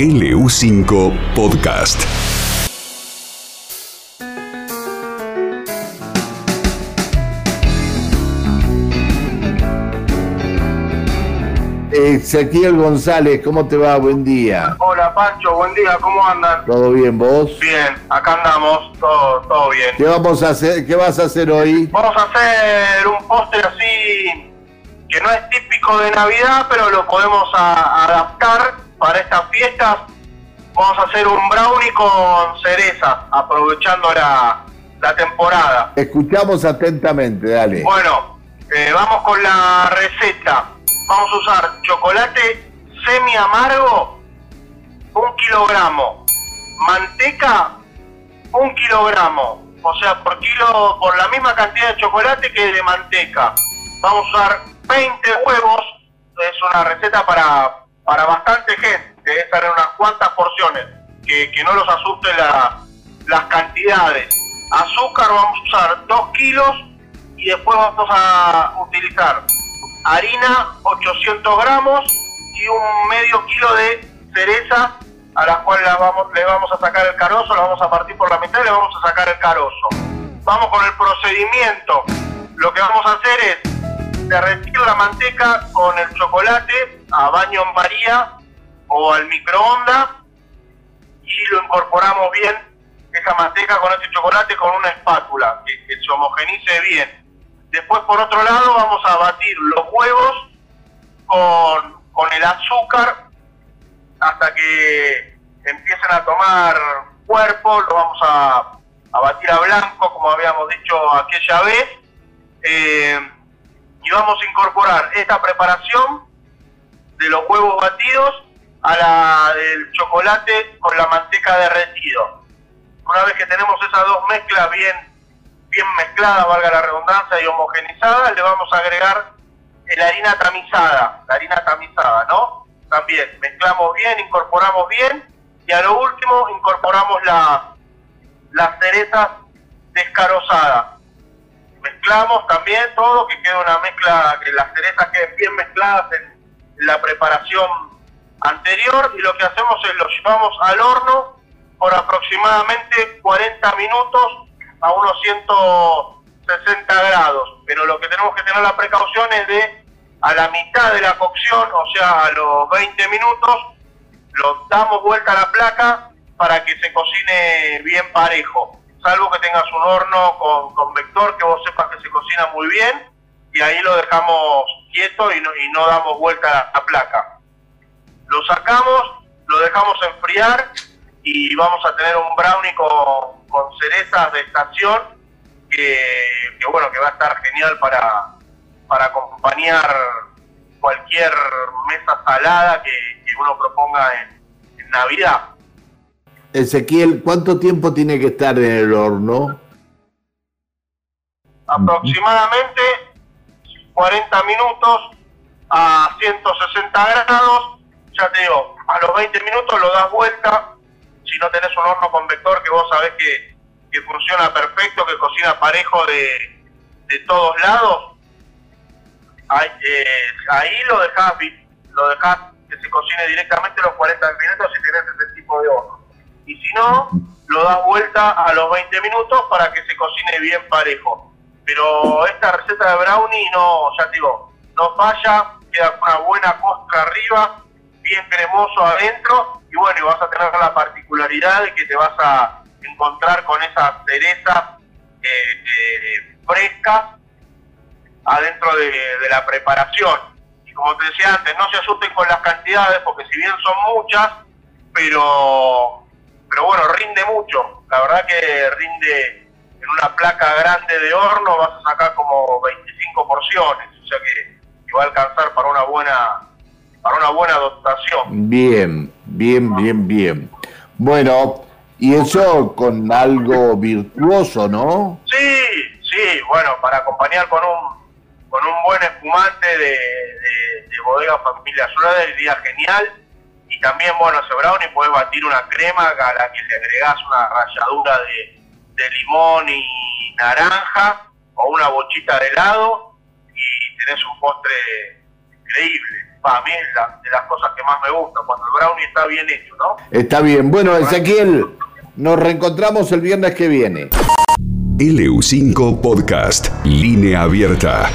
LU5 Podcast. Ezequiel González, ¿cómo te va? Buen día. Hola Pancho, buen día, ¿cómo andan? ¿Todo bien vos? Bien, acá andamos, todo, todo bien. ¿Qué vamos a hacer? ¿Qué vas a hacer hoy? Vamos a hacer un póster así que no es típico de Navidad, pero lo podemos a- adaptar para estas fiestas. Vamos a hacer un brownie con cereza, aprovechando la, la temporada. Escuchamos atentamente, dale. Bueno, eh, vamos con la receta. Vamos a usar chocolate semi amargo, un kilogramo. Manteca, un kilogramo. O sea, por kilo, por la misma cantidad de chocolate que de manteca. Vamos a usar 20 huevos. Es una receta para, para bastante gente. Estar en unas cuantas porciones. Que, que no los asusten la- las cantidades. Azúcar vamos a usar 2 kilos y después vamos a utilizar harina 800 gramos y un medio kilo de cereza a las cuales las vamos, le vamos a sacar el carozo, la vamos a partir por la mitad y le vamos a sacar el carozo. Vamos con el procedimiento. Lo que vamos a hacer es derretir la manteca con el chocolate a baño en María o al microondas y lo incorporamos bien, esa manteca con ese chocolate con una espátula, que, que se homogenice bien. Después, por otro lado, vamos a batir los huevos con, con el azúcar hasta que empiecen a tomar cuerpo, lo vamos a, a batir a blanco, como habíamos dicho aquella vez, eh, y vamos a incorporar esta preparación de los huevos batidos a la del chocolate con la manteca derretido. Una vez que tenemos esas dos mezclas bien, bien mezcladas, valga la redundancia, y homogenizadas, le vamos a agregar la harina tamizada, la harina tamizada, ¿no? También mezclamos bien, incorporamos bien, y a lo último incorporamos la, las cerezas descarozadas. Mezclamos también todo, que quede una mezcla, que las cerezas queden bien mezcladas la preparación anterior y lo que hacemos es lo llevamos al horno por aproximadamente 40 minutos a unos 160 grados. Pero lo que tenemos que tener la precaución es de a la mitad de la cocción, o sea, a los 20 minutos, lo damos vuelta a la placa para que se cocine bien parejo. Salvo que tengas un horno con, con vector que vos sepas que se cocina muy bien y ahí lo dejamos quieto y no, y no damos vuelta a la, placa. Lo sacamos, lo dejamos enfriar y vamos a tener un brownie con, con cerezas de estación que, que, bueno, que va a estar genial para, para acompañar cualquier mesa salada que, que uno proponga en, en Navidad. Ezequiel, ¿cuánto tiempo tiene que estar en el horno? aproximadamente 40 minutos a 160 grados. Ya te digo, a los 20 minutos lo das vuelta. Si no tenés un horno con vector que vos sabés que, que funciona perfecto, que cocina parejo de, de todos lados, ahí, eh, lo dejás lo dejás que se cocine directamente los 40 minutos si tenés ese tipo de horno. Y si no, lo das vuelta a los 20 minutos para que se cocine bien parejo. Pero esta receta de brownie no, ya te digo, no falla, queda una buena costra arriba, bien cremoso adentro y bueno, y vas a tener la particularidad de que te vas a encontrar con esas cerezas eh, eh, frescas adentro de, de la preparación. Y como te decía antes, no se asusten con las cantidades, porque si bien son muchas, pero, pero bueno, rinde mucho. La verdad que rinde en una placa grande de horno, vas a sacar como 25 porciones, o sea que, que va a alcanzar para una buena para una buena dotación. Bien, bien, bien, bien. Bueno, y eso con algo virtuoso, ¿no? Sí, sí, bueno, para acompañar con un con un buen espumante de, de, de bodega familia Schroeder iría genial. Y también, bueno, ese brownie puedes batir una crema a la que le agregás una ralladura de, de limón y naranja o una bochita de helado y tenés un postre increíble. Para mí es la- de las cosas que más me gusta, cuando el brownie está bien hecho, ¿no? Está bien. Bueno, Ezequiel, nos reencontramos el viernes que viene. LU5 Podcast, línea abierta.